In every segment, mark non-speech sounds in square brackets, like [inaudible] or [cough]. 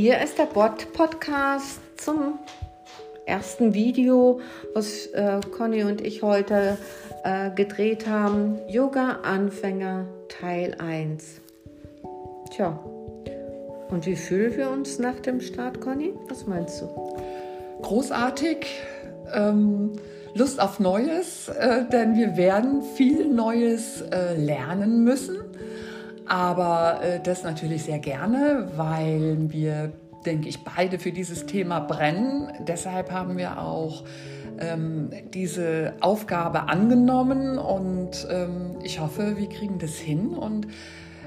hier ist der Bot-Podcast zum ersten Video, was äh, Conny und ich heute äh, gedreht haben. Yoga-Anfänger Teil 1. Tja, und wie fühlen wir uns nach dem Start, Conny? Was meinst du? Großartig. Ähm, Lust auf Neues, äh, denn wir werden viel Neues äh, lernen müssen. Aber äh, das natürlich sehr gerne, weil wir, denke ich, beide für dieses Thema brennen. Deshalb haben wir auch ähm, diese Aufgabe angenommen und ähm, ich hoffe, wir kriegen das hin und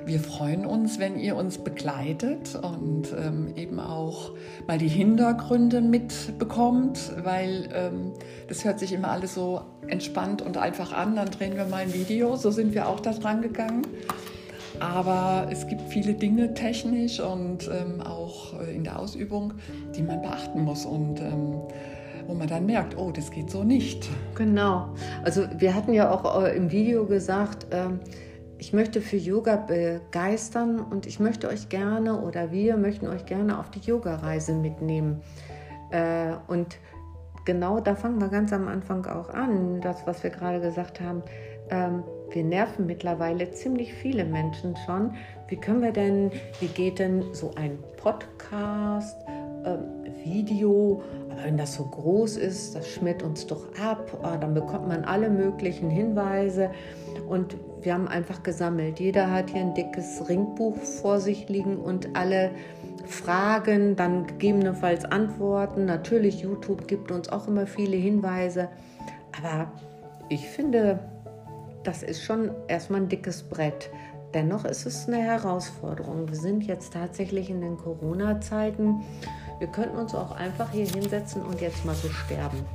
wir freuen uns, wenn ihr uns begleitet und ähm, eben auch mal die Hintergründe mitbekommt, weil ähm, das hört sich immer alles so entspannt und einfach an. Dann drehen wir mal ein Video, so sind wir auch da dran gegangen. Aber es gibt viele Dinge technisch und ähm, auch äh, in der Ausübung, die man beachten muss und ähm, wo man dann merkt, oh, das geht so nicht. Genau. Also wir hatten ja auch äh, im Video gesagt, ähm, ich möchte für Yoga begeistern und ich möchte euch gerne oder wir möchten euch gerne auf die Yoga-Reise mitnehmen. Äh, und genau da fangen wir ganz am Anfang auch an, das, was wir gerade gesagt haben. Ähm, wir nerven mittlerweile ziemlich viele Menschen schon. Wie können wir denn, wie geht denn so ein Podcast, äh, Video, wenn das so groß ist, das schmiert uns doch ab, oh, dann bekommt man alle möglichen Hinweise und wir haben einfach gesammelt. Jeder hat hier ein dickes Ringbuch vor sich liegen und alle Fragen, dann gegebenenfalls Antworten. Natürlich, YouTube gibt uns auch immer viele Hinweise, aber ich finde, das ist schon erstmal ein dickes Brett. Dennoch ist es eine Herausforderung. Wir sind jetzt tatsächlich in den Corona-Zeiten. Wir könnten uns auch einfach hier hinsetzen und jetzt mal so sterben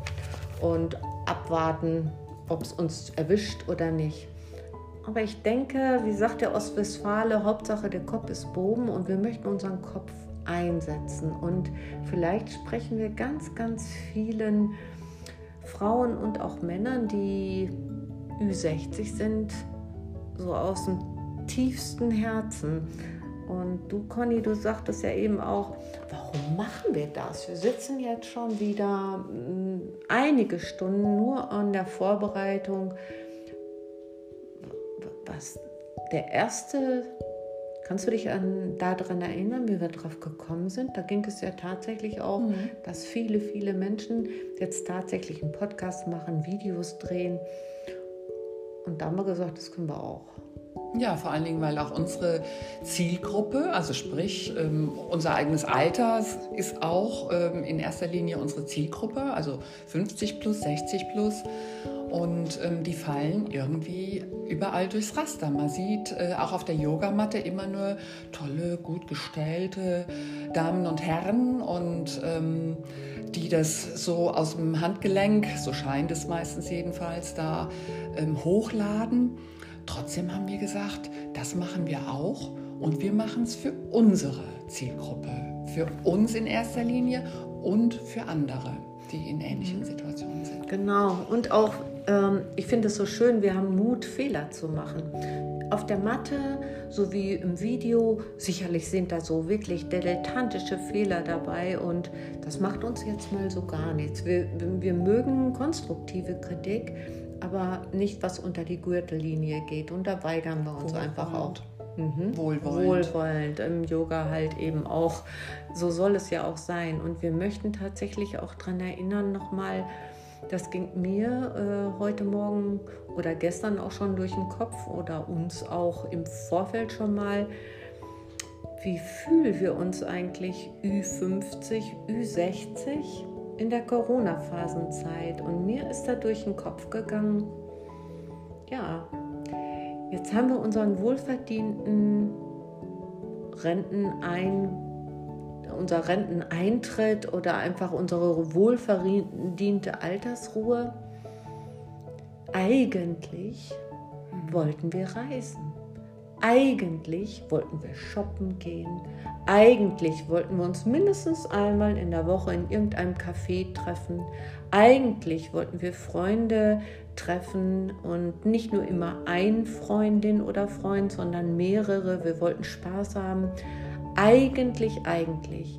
und abwarten, ob es uns erwischt oder nicht. Aber ich denke, wie sagt der Ostwestfale, Hauptsache der Kopf ist Bogen und wir möchten unseren Kopf einsetzen. Und vielleicht sprechen wir ganz, ganz vielen Frauen und auch Männern, die Ü60 sind, so aus dem tiefsten Herzen. Und du, Conny, du sagtest ja eben auch, warum machen wir das? Wir sitzen jetzt schon wieder mm, einige Stunden nur an der Vorbereitung. Was der erste, kannst du dich an, daran erinnern, wie wir darauf gekommen sind? Da ging es ja tatsächlich auch, mhm. dass viele, viele Menschen jetzt tatsächlich einen Podcast machen, Videos drehen. Und da haben wir gesagt, das können wir auch. Ja, vor allen Dingen, weil auch unsere Zielgruppe, also sprich ähm, unser eigenes Alter, ist auch ähm, in erster Linie unsere Zielgruppe, also 50 plus, 60 plus. Und ähm, die fallen irgendwie überall durchs Raster. Man sieht äh, auch auf der Yogamatte immer nur tolle, gut gestellte Damen und Herren und ähm, die das so aus dem Handgelenk, so scheint es meistens jedenfalls, da ähm, hochladen. Trotzdem haben wir gesagt, das machen wir auch und wir machen es für unsere Zielgruppe, für uns in erster Linie und für andere, die in ähnlichen Situationen sind. Genau, und auch, ähm, ich finde es so schön, wir haben Mut, Fehler zu machen. Auf der Matte sowie im Video, sicherlich sind da so wirklich dilettantische Fehler dabei und das macht uns jetzt mal so gar nichts. Wir, wir mögen konstruktive Kritik, aber nicht, was unter die Gürtellinie geht. Und da weigern wir uns Wohlwollend. einfach auch. Mhm. Wohlwollend. Wohlwollend. Im Yoga halt eben auch. So soll es ja auch sein. Und wir möchten tatsächlich auch daran erinnern, nochmal, das ging mir äh, heute Morgen oder gestern auch schon durch den Kopf oder uns auch im Vorfeld schon mal. Wie fühlen wir uns eigentlich Ü50, Ü60? In der Corona-Phasenzeit und mir ist da durch den Kopf gegangen, ja, jetzt haben wir unseren wohlverdienten Rentenein, unser Renteneintritt oder einfach unsere wohlverdiente Altersruhe. Eigentlich wollten wir reisen. Eigentlich wollten wir shoppen gehen. Eigentlich wollten wir uns mindestens einmal in der Woche in irgendeinem Café treffen. Eigentlich wollten wir Freunde treffen und nicht nur immer ein Freundin oder Freund, sondern mehrere. Wir wollten Spaß haben. eigentlich, eigentlich.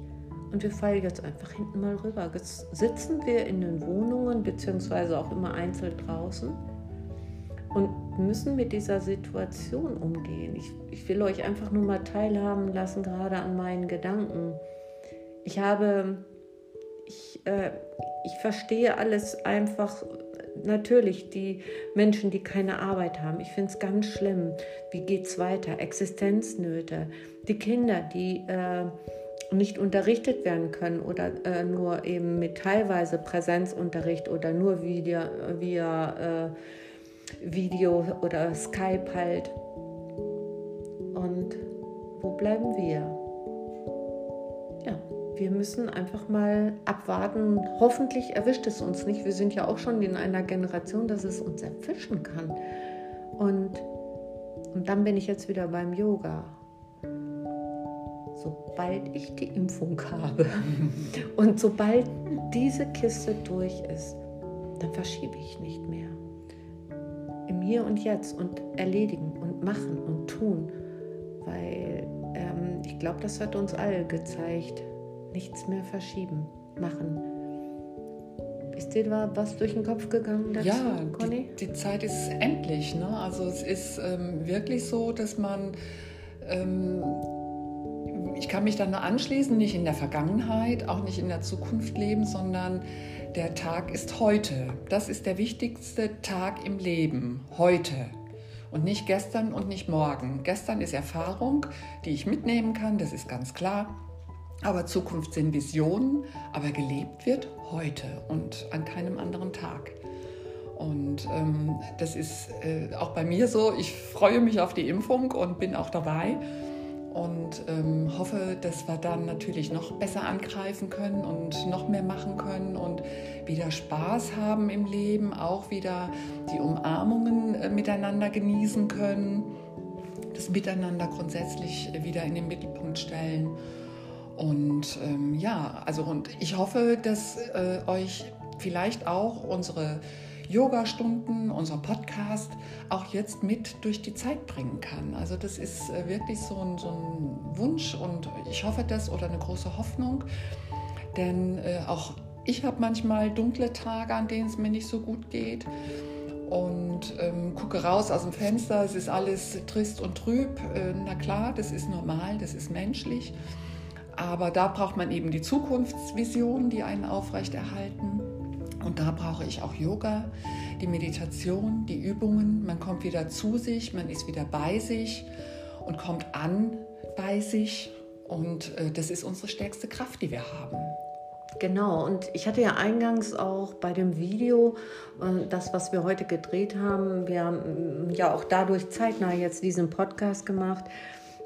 Und wir fallen jetzt einfach hinten mal rüber. Jetzt sitzen wir in den Wohnungen, beziehungsweise auch immer einzeln draußen und müssen mit dieser Situation umgehen. Ich, ich will euch einfach nur mal teilhaben lassen, gerade an meinen Gedanken. Ich habe, ich, äh, ich verstehe alles einfach natürlich die Menschen, die keine Arbeit haben. Ich finde es ganz schlimm. Wie geht es weiter? Existenznöte. Die Kinder, die äh, nicht unterrichtet werden können oder äh, nur eben mit teilweise Präsenzunterricht oder nur via, via äh, Video oder Skype halt. Und wo bleiben wir? Ja, wir müssen einfach mal abwarten. Hoffentlich erwischt es uns nicht. Wir sind ja auch schon in einer Generation, dass es uns erfischen kann. Und, und dann bin ich jetzt wieder beim Yoga sobald ich die Impfung habe [laughs] und sobald diese Kiste durch ist, dann verschiebe ich nicht mehr. Im Hier und Jetzt und erledigen und machen und tun, weil ähm, ich glaube, das hat uns alle gezeigt, nichts mehr verschieben, machen. Ist dir da was durch den Kopf gegangen dazu, ja, Conny? Die, die Zeit ist endlich. Ne? Also es ist ähm, wirklich so, dass man ähm, ich kann mich dann nur anschließen, nicht in der Vergangenheit, auch nicht in der Zukunft leben, sondern der Tag ist heute. Das ist der wichtigste Tag im Leben, heute. Und nicht gestern und nicht morgen. Gestern ist Erfahrung, die ich mitnehmen kann, das ist ganz klar. Aber Zukunft sind Visionen, aber gelebt wird heute und an keinem anderen Tag. Und ähm, das ist äh, auch bei mir so. Ich freue mich auf die Impfung und bin auch dabei und ähm, hoffe, dass wir dann natürlich noch besser angreifen können und noch mehr machen können und wieder Spaß haben im Leben, auch wieder die Umarmungen äh, miteinander genießen können, das Miteinander grundsätzlich wieder in den Mittelpunkt stellen. Und ähm, ja, also und ich hoffe, dass äh, euch vielleicht auch unsere Yoga-Stunden, unser Podcast auch jetzt mit durch die Zeit bringen kann. Also das ist äh, wirklich so ein, so ein Wunsch und ich hoffe das oder eine große Hoffnung, denn äh, auch ich habe manchmal dunkle Tage, an denen es mir nicht so gut geht und ähm, gucke raus aus dem Fenster, es ist alles trist und trüb. Äh, na klar, das ist normal, das ist menschlich. Aber da braucht man eben die Zukunftsvision, die einen aufrechterhalten. Und da brauche ich auch Yoga, die Meditation, die Übungen. Man kommt wieder zu sich, man ist wieder bei sich und kommt an bei sich. Und äh, das ist unsere stärkste Kraft, die wir haben. Genau, und ich hatte ja eingangs auch bei dem Video, äh, das, was wir heute gedreht haben, wir haben ja auch dadurch zeitnah jetzt diesen Podcast gemacht,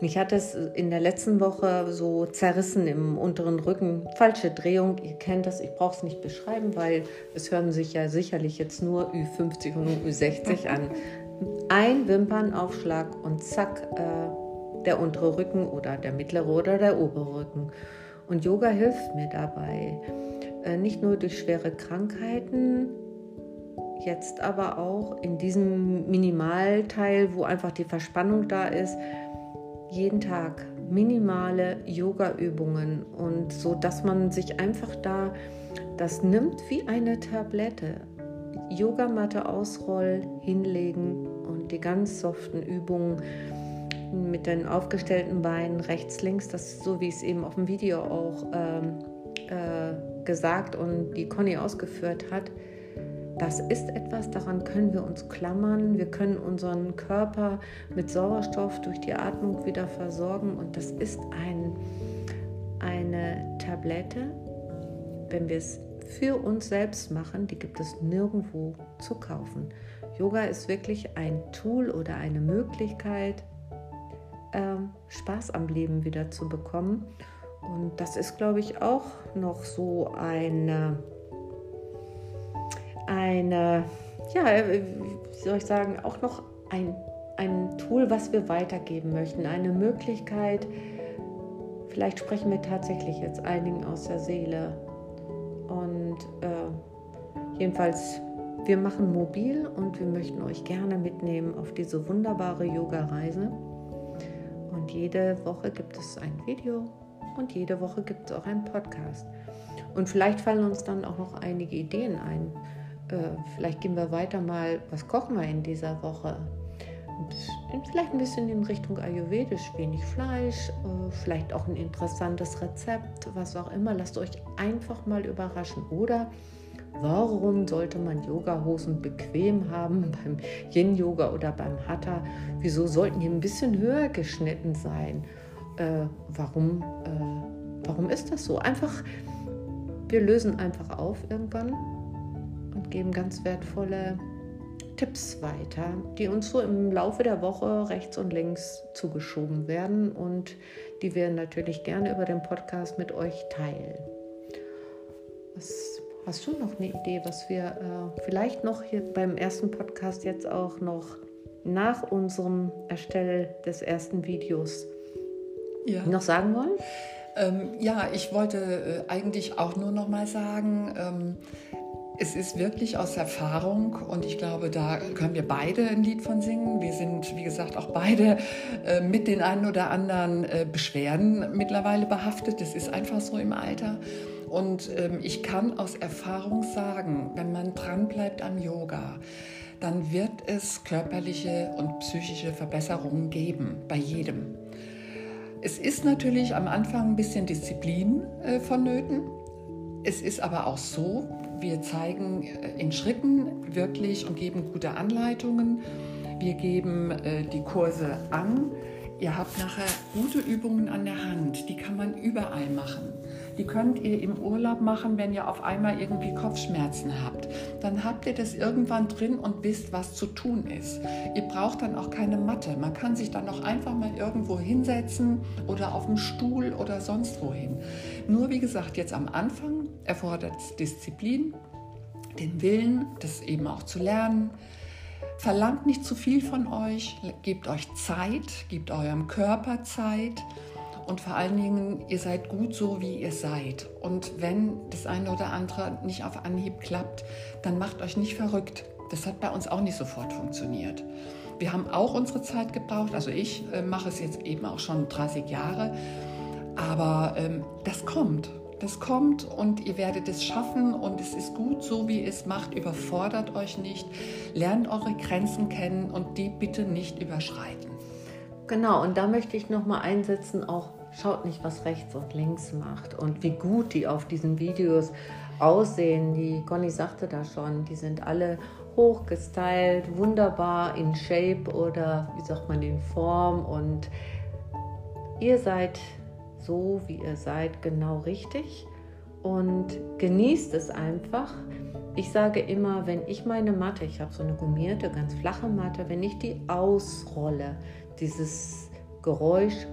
mich hat es in der letzten Woche so zerrissen im unteren Rücken. Falsche Drehung, ihr kennt das, ich brauche es nicht beschreiben, weil es hören sich ja sicherlich jetzt nur Ü50 und Ü60 [laughs] an. Ein Wimpernaufschlag und zack, äh, der untere Rücken oder der mittlere oder der obere Rücken. Und Yoga hilft mir dabei. Äh, nicht nur durch schwere Krankheiten, jetzt aber auch in diesem Minimalteil, wo einfach die Verspannung da ist, jeden Tag minimale Yoga-Übungen und so, dass man sich einfach da das nimmt wie eine Tablette. Yogamatte ausrollen, hinlegen und die ganz soften Übungen mit den aufgestellten Beinen rechts, links, das ist so wie es eben auf dem Video auch ähm, äh, gesagt und die Conny ausgeführt hat das ist etwas, daran können wir uns klammern. Wir können unseren Körper mit Sauerstoff durch die Atmung wieder versorgen und das ist ein, eine Tablette, wenn wir es für uns selbst machen, die gibt es nirgendwo zu kaufen. Yoga ist wirklich ein Tool oder eine Möglichkeit, äh, Spaß am Leben wieder zu bekommen. Und das ist, glaube ich, auch noch so eine eine, ja, wie soll ich sagen, auch noch ein, ein Tool, was wir weitergeben möchten, eine Möglichkeit, vielleicht sprechen wir tatsächlich jetzt einigen aus der Seele. Und äh, jedenfalls, wir machen mobil und wir möchten euch gerne mitnehmen auf diese wunderbare Yoga-Reise. Und jede Woche gibt es ein Video und jede Woche gibt es auch einen Podcast. Und vielleicht fallen uns dann auch noch einige Ideen ein. Äh, vielleicht gehen wir weiter mal, was kochen wir in dieser Woche? vielleicht ein bisschen in Richtung Ayurvedisch, wenig Fleisch, äh, vielleicht auch ein interessantes Rezept, was auch immer. Lasst euch einfach mal überraschen. Oder warum sollte man Yoga-Hosen bequem haben [laughs] beim Yin-Yoga oder beim Hatha? Wieso sollten die ein bisschen höher geschnitten sein? Äh, warum, äh, warum ist das so? Einfach, wir lösen einfach auf irgendwann und geben ganz wertvolle Tipps weiter, die uns so im Laufe der Woche rechts und links zugeschoben werden und die wir natürlich gerne über den Podcast mit euch teilen. Was, hast du noch eine Idee, was wir äh, vielleicht noch hier beim ersten Podcast jetzt auch noch nach unserem Erstellen des ersten Videos ja. noch sagen wollen? Ähm, ja, ich wollte äh, eigentlich auch nur noch mal sagen, ähm, es ist wirklich aus Erfahrung und ich glaube, da können wir beide ein Lied von singen. Wir sind, wie gesagt, auch beide äh, mit den einen oder anderen äh, Beschwerden mittlerweile behaftet. Das ist einfach so im Alter. Und ähm, ich kann aus Erfahrung sagen, wenn man dranbleibt am Yoga, dann wird es körperliche und psychische Verbesserungen geben, bei jedem. Es ist natürlich am Anfang ein bisschen Disziplin äh, vonnöten. Es ist aber auch so, wir zeigen äh, in Schritten wirklich und geben gute Anleitungen. Wir geben äh, die Kurse an. Ihr habt nachher gute Übungen an der Hand, die kann man überall machen. Die könnt ihr im Urlaub machen, wenn ihr auf einmal irgendwie Kopfschmerzen habt. Dann habt ihr das irgendwann drin und wisst, was zu tun ist. Ihr braucht dann auch keine Matte. Man kann sich dann auch einfach mal irgendwo hinsetzen oder auf dem Stuhl oder sonst wohin. Nur wie gesagt, jetzt am Anfang erfordert es Disziplin, den Willen, das eben auch zu lernen. Verlangt nicht zu viel von euch, gebt euch Zeit, gebt eurem Körper Zeit und vor allen Dingen, ihr seid gut so, wie ihr seid. Und wenn das eine oder andere nicht auf Anhieb klappt, dann macht euch nicht verrückt. Das hat bei uns auch nicht sofort funktioniert. Wir haben auch unsere Zeit gebraucht. Also ich äh, mache es jetzt eben auch schon 30 Jahre. Aber ähm, das kommt. Das kommt und ihr werdet es schaffen und es ist gut so, wie ihr es macht. Überfordert euch nicht. Lernt eure Grenzen kennen und die bitte nicht überschreiten. Genau, und da möchte ich nochmal einsetzen, auch schaut nicht, was rechts und links macht und wie gut die auf diesen Videos aussehen. Die Conny sagte da schon, die sind alle hochgestylt, wunderbar in Shape oder wie sagt man in Form und ihr seid so, wie ihr seid, genau richtig und genießt es einfach. Ich sage immer, wenn ich meine Matte, ich habe so eine gummierte, ganz flache Matte, wenn ich die ausrolle, dieses Geräusch,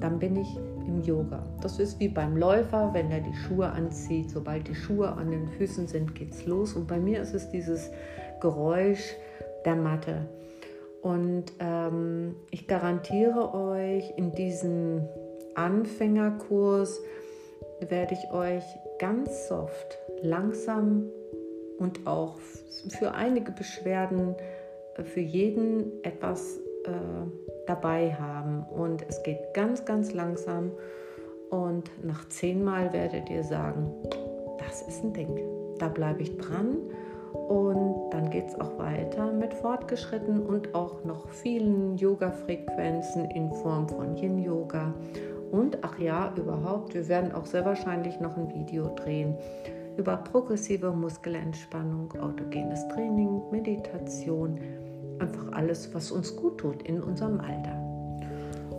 dann bin ich im Yoga. Das ist wie beim Läufer, wenn er die Schuhe anzieht. Sobald die Schuhe an den Füßen sind, geht's los. Und bei mir ist es dieses Geräusch der Matte. Und ähm, ich garantiere euch, in diesem Anfängerkurs werde ich euch ganz soft, langsam und auch für einige Beschwerden für jeden etwas äh, dabei haben. Und es geht ganz, ganz langsam. Und nach zehnmal werdet ihr sagen, das ist ein Ding. Da bleibe ich dran. Und dann geht es auch weiter mit fortgeschritten und auch noch vielen Yoga-Frequenzen in Form von Yin-Yoga. Und ach ja, überhaupt, wir werden auch sehr wahrscheinlich noch ein Video drehen über progressive Muskelentspannung, autogenes Training, Meditation, einfach alles, was uns gut tut in unserem Alter.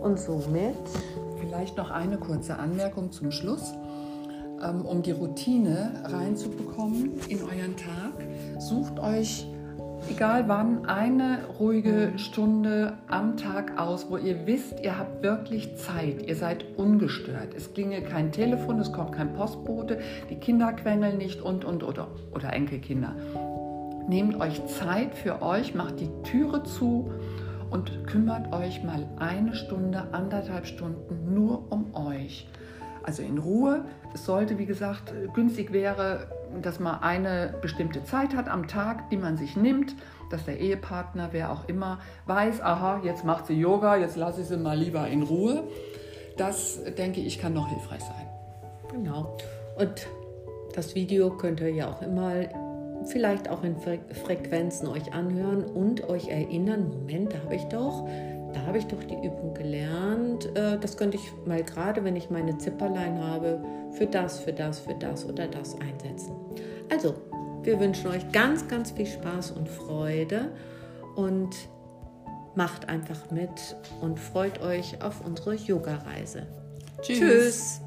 Und somit. Vielleicht noch eine kurze Anmerkung zum Schluss. Ähm, um die Routine reinzubekommen in euren Tag, sucht euch egal wann, eine ruhige Stunde am Tag aus, wo ihr wisst, ihr habt wirklich Zeit, ihr seid ungestört. Es klingelt kein Telefon, es kommt kein Postbote, die Kinder quengeln nicht und, und, oder, oder Enkelkinder. Nehmt euch Zeit für euch, macht die Türe zu und kümmert euch mal eine Stunde, anderthalb Stunden nur um euch. also in Ruhe. Es sollte, wie gesagt, günstig wäre, dass man eine bestimmte Zeit hat am Tag, die man sich nimmt, dass der Ehepartner, wer auch immer, weiß, aha, jetzt macht sie Yoga, jetzt lasse ich sie mal lieber in Ruhe. Das, denke ich, kann noch hilfreich sein. Genau. Und das Video könnt ihr ja auch immer vielleicht auch in Frequenzen euch anhören und euch erinnern, Moment, da habe ich doch, da habe ich doch die Übung gelernt. Äh, das könnte ich mal gerade, wenn ich meine Zipperlein habe, für das, für das, für das oder das einsetzen. Also, wir wünschen euch ganz, ganz viel Spaß und Freude und macht einfach mit und freut euch auf unsere Yoga-Reise. Tschüss. Tschüss.